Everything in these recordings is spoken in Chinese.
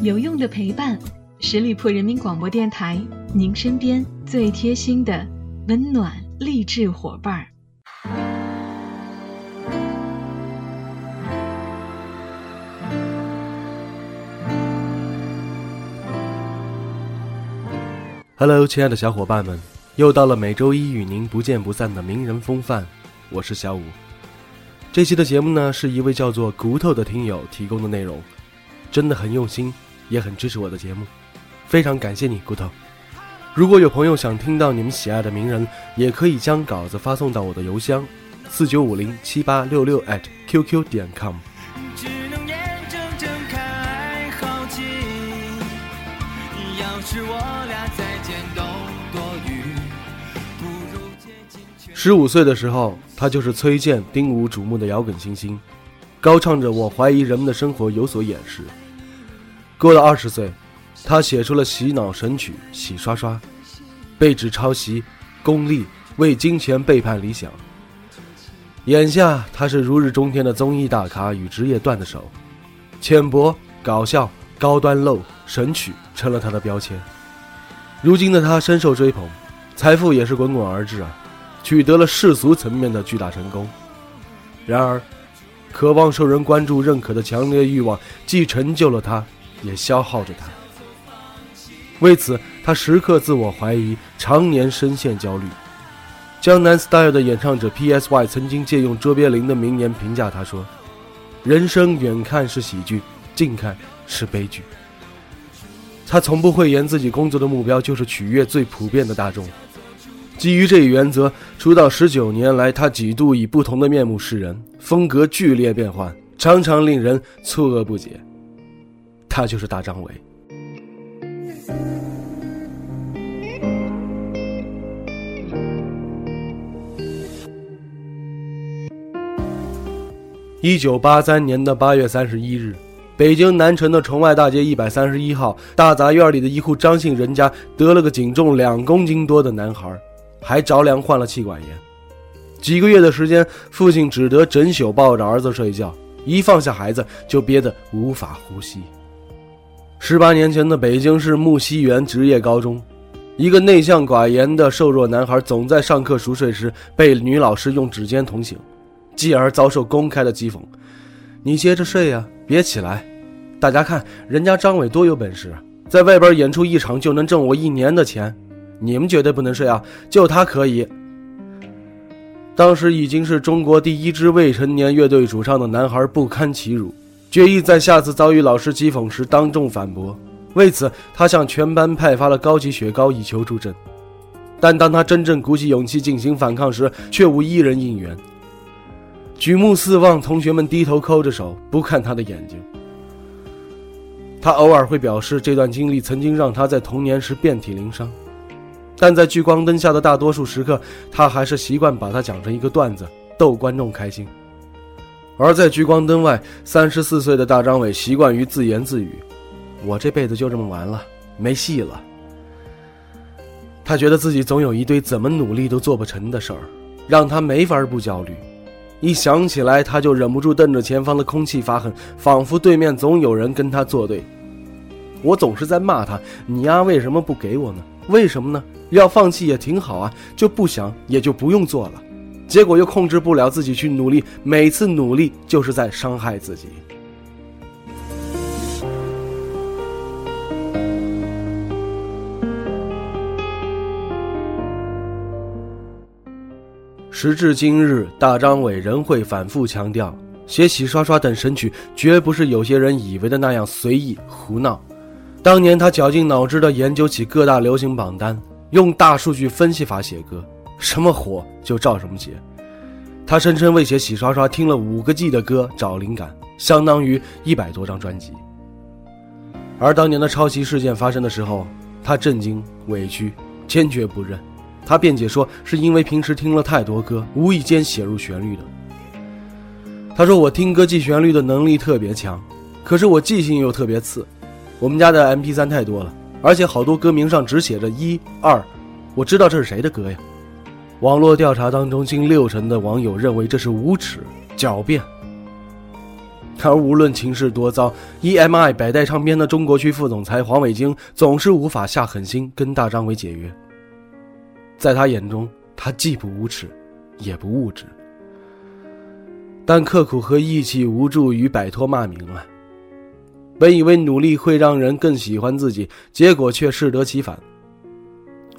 有用的陪伴，十里铺人民广播电台，您身边最贴心的温暖励志伙伴儿。Hello，亲爱的小伙伴们，又到了每周一与您不见不散的名人风范，我是小五。这期的节目呢，是一位叫做骨头的听友提供的内容，真的很用心，也很支持我的节目，非常感谢你，骨头。如果有朋友想听到你们喜爱的名人，也可以将稿子发送到我的邮箱四九五零七八六六 at qq 点 com。只能眼睁睁看好奇。要是我俩再见都多余，不如接近却十五岁的时候，他就是崔健、丁武瞩目的摇滚新星，高唱着“我怀疑人们的生活有所掩饰”。过了二十岁，他写出了洗脑神曲《洗刷刷》，被指抄袭、功利、为金钱背叛理想。眼下，他是如日中天的综艺大咖与职业段子手，浅薄、搞笑、高端、露、神曲成了他的标签。如今的他深受追捧，财富也是滚滚而至啊。取得了世俗层面的巨大成功。然而，渴望受人关注、认可的强烈欲望，既成就了他，也消耗着他。为此，他时刻自我怀疑，常年深陷焦虑。江南 Style 的演唱者 P.S.Y 曾经借用卓别林的名言评价他说：“人生远看是喜剧，近看是悲剧。”他从不讳言自己工作的目标就是取悦最普遍的大众。基于这一原则，出道十九年来，他几度以不同的面目示人，风格剧烈变换，常常令人错愕不解。他就是大张伟。一九八三年的八月三十一日，北京南城的崇外大街一百三十一号大杂院里的一户张姓人家得了个仅重两公斤多的男孩。还着凉患了气管炎，几个月的时间，父亲只得整宿抱着儿子睡觉，一放下孩子就憋得无法呼吸。十八年前的北京市木樨园职业高中，一个内向寡言的瘦弱男孩总在上课熟睡时被女老师用指尖捅醒，继而遭受公开的讥讽：“你接着睡呀，别起来！大家看人家张伟多有本事，在外边演出一场就能挣我一年的钱。”你们绝对不能睡啊！就他可以。当时已经是中国第一支未成年乐队主唱的男孩不堪其辱，决意在下次遭遇老师讥讽时当众反驳。为此，他向全班派发了高级雪糕以求助阵。但当他真正鼓起勇气进行反抗时，却无一人应援。举目四望，同学们低头抠着手，不看他的眼睛。他偶尔会表示，这段经历曾经让他在童年时遍体鳞伤。但在聚光灯下的大多数时刻，他还是习惯把它讲成一个段子，逗观众开心。而在聚光灯外，三十四岁的大张伟习惯于自言自语：“我这辈子就这么完了，没戏了。”他觉得自己总有一堆怎么努力都做不成的事儿，让他没法不焦虑。一想起来，他就忍不住瞪着前方的空气发恨，仿佛对面总有人跟他作对。我总是在骂他：“你丫，为什么不给我呢？为什么呢？”要放弃也挺好啊，就不想也就不用做了，结果又控制不了自己去努力，每次努力就是在伤害自己。时至今日，大张伟仍会反复强调，写《洗刷刷》等神曲绝不是有些人以为的那样随意胡闹。当年他绞尽脑汁地研究起各大流行榜单。用大数据分析法写歌，什么火就照什么写。他声称为写《洗刷刷》听了五个 G 的歌找灵感，相当于一百多张专辑。而当年的抄袭事件发生的时候，他震惊、委屈、坚决不认。他辩解说，是因为平时听了太多歌，无意间写入旋律的。他说：“我听歌记旋律的能力特别强，可是我记性又特别次。我们家的 MP3 太多了。”而且好多歌名上只写着一二，我知道这是谁的歌呀？网络调查当中，近六成的网友认为这是无耻、狡辩。而无论情势多糟，EMI 百代唱片的中国区副总裁黄伟京总是无法下狠心跟大张伟解约。在他眼中，他既不无耻，也不物质。但刻苦和义气无助于摆脱骂名啊！本以为努力会让人更喜欢自己，结果却适得其反。《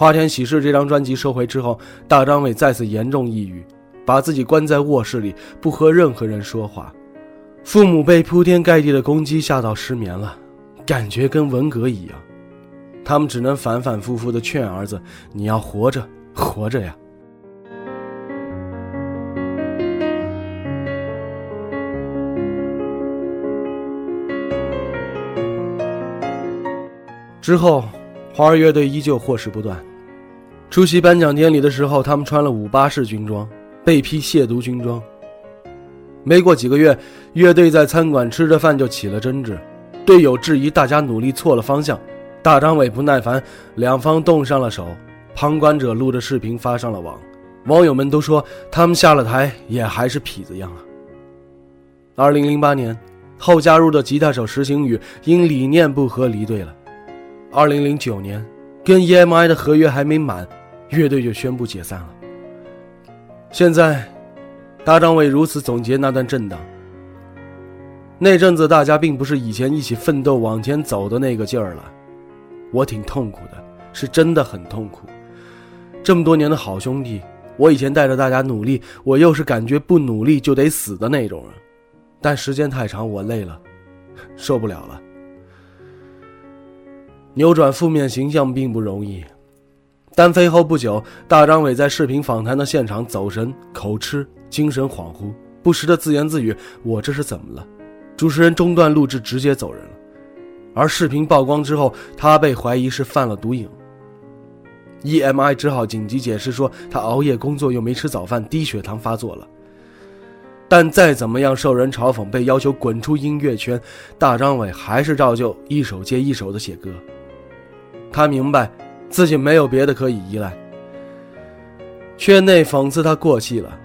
花田喜事》这张专辑收回之后，大张伟再次严重抑郁，把自己关在卧室里，不和任何人说话。父母被铺天盖地的攻击吓到失眠了，感觉跟文革一样。他们只能反反复复的劝儿子：“你要活着，活着呀！”之后，花儿乐队依旧祸事不断。出席颁奖典礼的时候，他们穿了五八式军装，被批亵渎军装。没过几个月，乐队在餐馆吃着饭就起了争执，队友质疑大家努力错了方向，大张伟不耐烦，两方动上了手。旁观者录着视频发上了网，网友们都说他们下了台也还是痞子样啊。二零零八年后加入的吉他手石行宇因理念不合离队了。二零零九年，跟 EMI 的合约还没满，乐队就宣布解散了。现在。大张伟如此总结那段震荡。那阵子大家并不是以前一起奋斗往前走的那个劲儿了，我挺痛苦的，是真的很痛苦。这么多年的好兄弟，我以前带着大家努力，我又是感觉不努力就得死的那种人，但时间太长，我累了，受不了了。扭转负面形象并不容易。单飞后不久，大张伟在视频访谈的现场走神、口吃。精神恍惚，不时的自言自语：“我这是怎么了？”主持人中断录制，直接走人了。而视频曝光之后，他被怀疑是犯了毒瘾。EMI 只好紧急解释说，他熬夜工作又没吃早饭，低血糖发作了。但再怎么样受人嘲讽，被要求滚出音乐圈，大张伟还是照旧一首接一首的写歌。他明白自己没有别的可以依赖。圈内讽刺他过气了。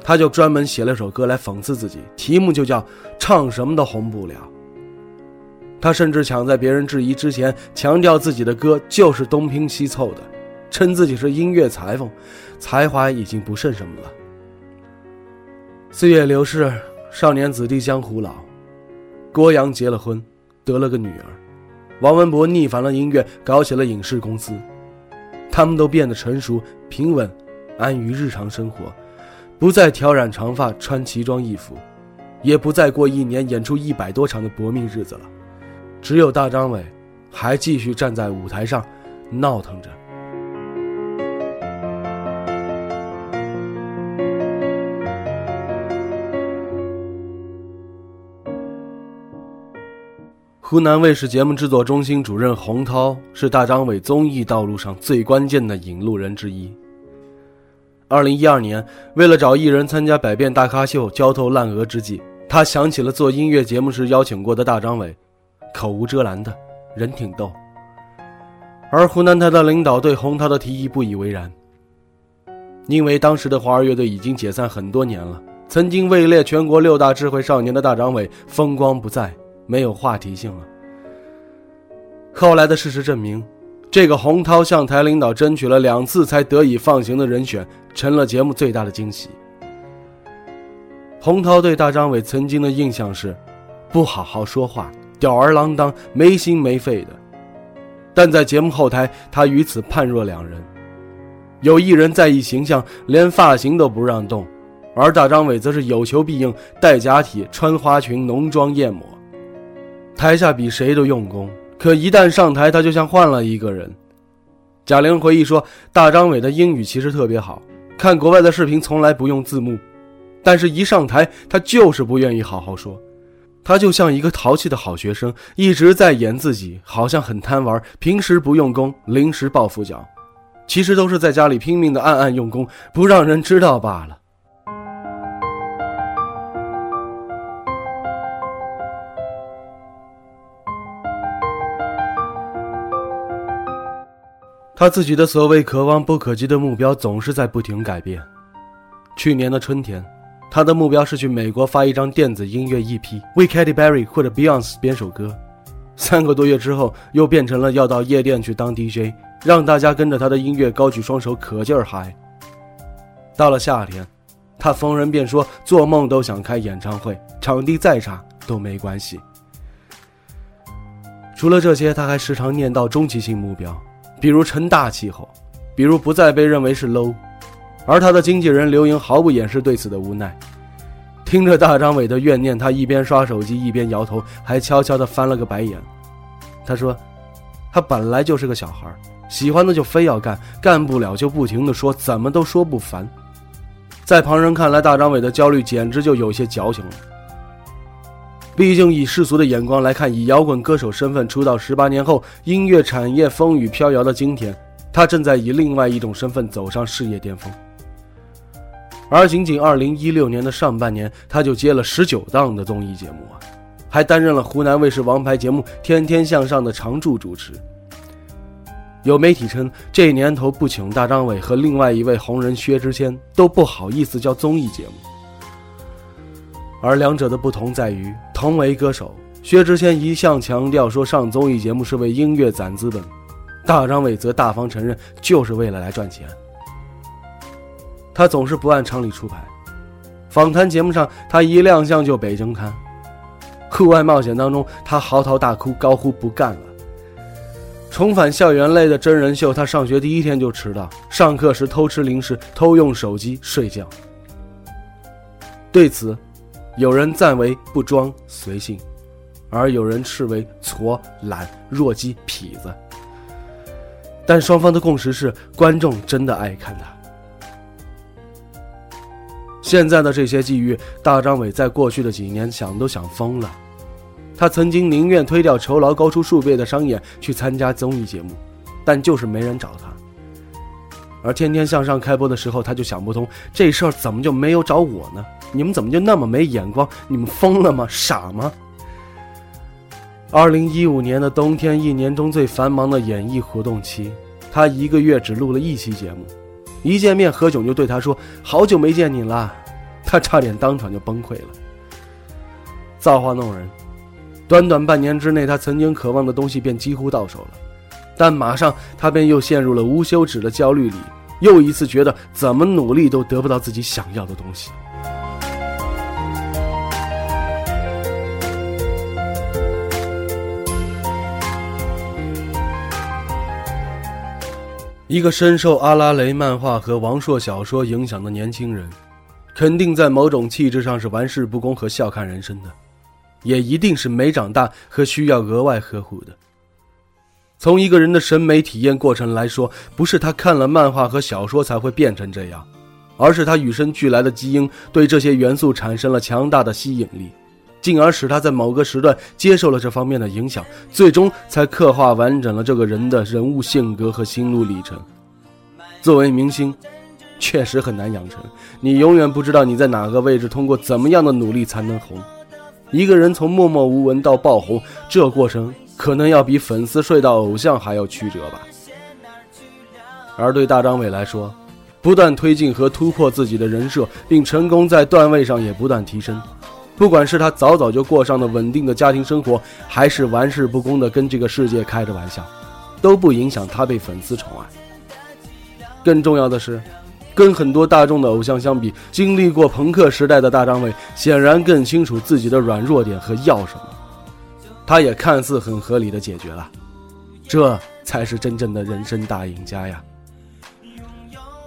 他就专门写了首歌来讽刺自己，题目就叫“唱什么都红不了”。他甚至抢在别人质疑之前，强调自己的歌就是东拼西凑的，称自己是音乐裁缝，才华已经不剩什么了。岁月流逝，少年子弟江湖老，郭阳结了婚，得了个女儿，王文博逆反了音乐，搞起了影视公司，他们都变得成熟平稳，安于日常生活。不再挑染长发，穿奇装异服，也不再过一年演出一百多场的搏命日子了。只有大张伟，还继续站在舞台上，闹腾着。湖南卫视节目制作中心主任洪涛是大张伟综艺道路上最关键的引路人之一。二零一二年，为了找艺人参加《百变大咖秀》，焦头烂额之际，他想起了做音乐节目时邀请过的大张伟，口无遮拦的人挺逗。而湖南台的领导对洪涛的提议不以为然，因为当时的华儿乐队已经解散很多年了，曾经位列全国六大智慧少年的大张伟风光不再，没有话题性了。后来的事实证明。这个洪涛向台领导争取了两次才得以放行的人选，成了节目最大的惊喜。洪涛对大张伟曾经的印象是，不好好说话，吊儿郎当，没心没肺的。但在节目后台，他与此判若两人。有艺人在意形象，连发型都不让动；而大张伟则是有求必应，戴假体，穿花裙，浓妆艳抹，台下比谁都用功。可一旦上台，他就像换了一个人。贾玲回忆说：“大张伟的英语其实特别好，看国外的视频从来不用字幕，但是一上台，他就是不愿意好好说。他就像一个淘气的好学生，一直在演自己，好像很贪玩，平时不用功，临时抱佛脚，其实都是在家里拼命的暗暗用功，不让人知道罢了。”他自己的所谓可望不可及的目标总是在不停改变。去年的春天，他的目标是去美国发一张电子音乐 EP，为 Katy Perry 或者 Beyonce 编首歌。三个多月之后，又变成了要到夜店去当 DJ，让大家跟着他的音乐高举双手，可劲儿嗨。到了夏天，他逢人便说做梦都想开演唱会，场地再差都没关系。除了这些，他还时常念叨终极性目标，比如成大气候，比如不再被认为是 low。而他的经纪人刘莹毫不掩饰对此的无奈。听着大张伟的怨念，他一边刷手机一边摇头，还悄悄地翻了个白眼。他说：“他本来就是个小孩，喜欢的就非要干，干不了就不停地说，怎么都说不烦。”在旁人看来，大张伟的焦虑简直就有些矫情了。毕竟以世俗的眼光来看，以摇滚歌手身份出道十八年后，音乐产业风雨飘摇的今天，他正在以另外一种身份走上事业巅峰。而仅仅二零一六年的上半年，他就接了十九档的综艺节目啊，还担任了湖南卫视王牌节目《天天向上》的常驻主持。有媒体称，这年头不请大张伟和另外一位红人薛之谦都不好意思叫综艺节目。而两者的不同在于，同为歌手，薛之谦一向强调说上综艺节目是为音乐攒资本，大张伟则大方承认就是为了来赚钱。他总是不按常理出牌，访谈节目上他一亮相就北京刊，户外冒险当中他嚎啕大哭，高呼不干了。重返校园类的真人秀，他上学第一天就迟到，上课时偷吃零食，偷用手机睡觉。对此，有人赞为不装随性，而有人斥为挫懒弱鸡痞子。但双方的共识是，观众真的爱看他。现在的这些际遇，大张伟在过去的几年想都想疯了。他曾经宁愿推掉酬劳高出数倍的商演去参加综艺节目，但就是没人找他。而《天天向上》开播的时候，他就想不通这事儿怎么就没有找我呢？你们怎么就那么没眼光？你们疯了吗？傻吗？二零一五年的冬天，一年中最繁忙的演艺活动期，他一个月只录了一期节目。一见面，何炅就对他说：“好久没见你了。”他差点当场就崩溃了。造化弄人，短短半年之内，他曾经渴望的东西便几乎到手了，但马上他便又陷入了无休止的焦虑里，又一次觉得怎么努力都得不到自己想要的东西。一个深受阿拉蕾漫画和王朔小说影响的年轻人，肯定在某种气质上是玩世不恭和笑看人生的，也一定是没长大和需要额外呵护的。从一个人的审美体验过程来说，不是他看了漫画和小说才会变成这样，而是他与生俱来的基因对这些元素产生了强大的吸引力。进而使他在某个时段接受了这方面的影响，最终才刻画完整了这个人的人物性格和心路历程。作为明星，确实很难养成。你永远不知道你在哪个位置，通过怎么样的努力才能红。一个人从默默无闻到爆红，这过程可能要比粉丝睡到偶像还要曲折吧。而对大张伟来说，不断推进和突破自己的人设，并成功在段位上也不断提升。不管是他早早就过上了稳定的家庭生活，还是玩世不恭的跟这个世界开着玩笑，都不影响他被粉丝宠爱。更重要的是，跟很多大众的偶像相比，经历过朋克时代的大张伟显然更清楚自己的软弱点和要什么，他也看似很合理的解决了，这才是真正的人生大赢家呀！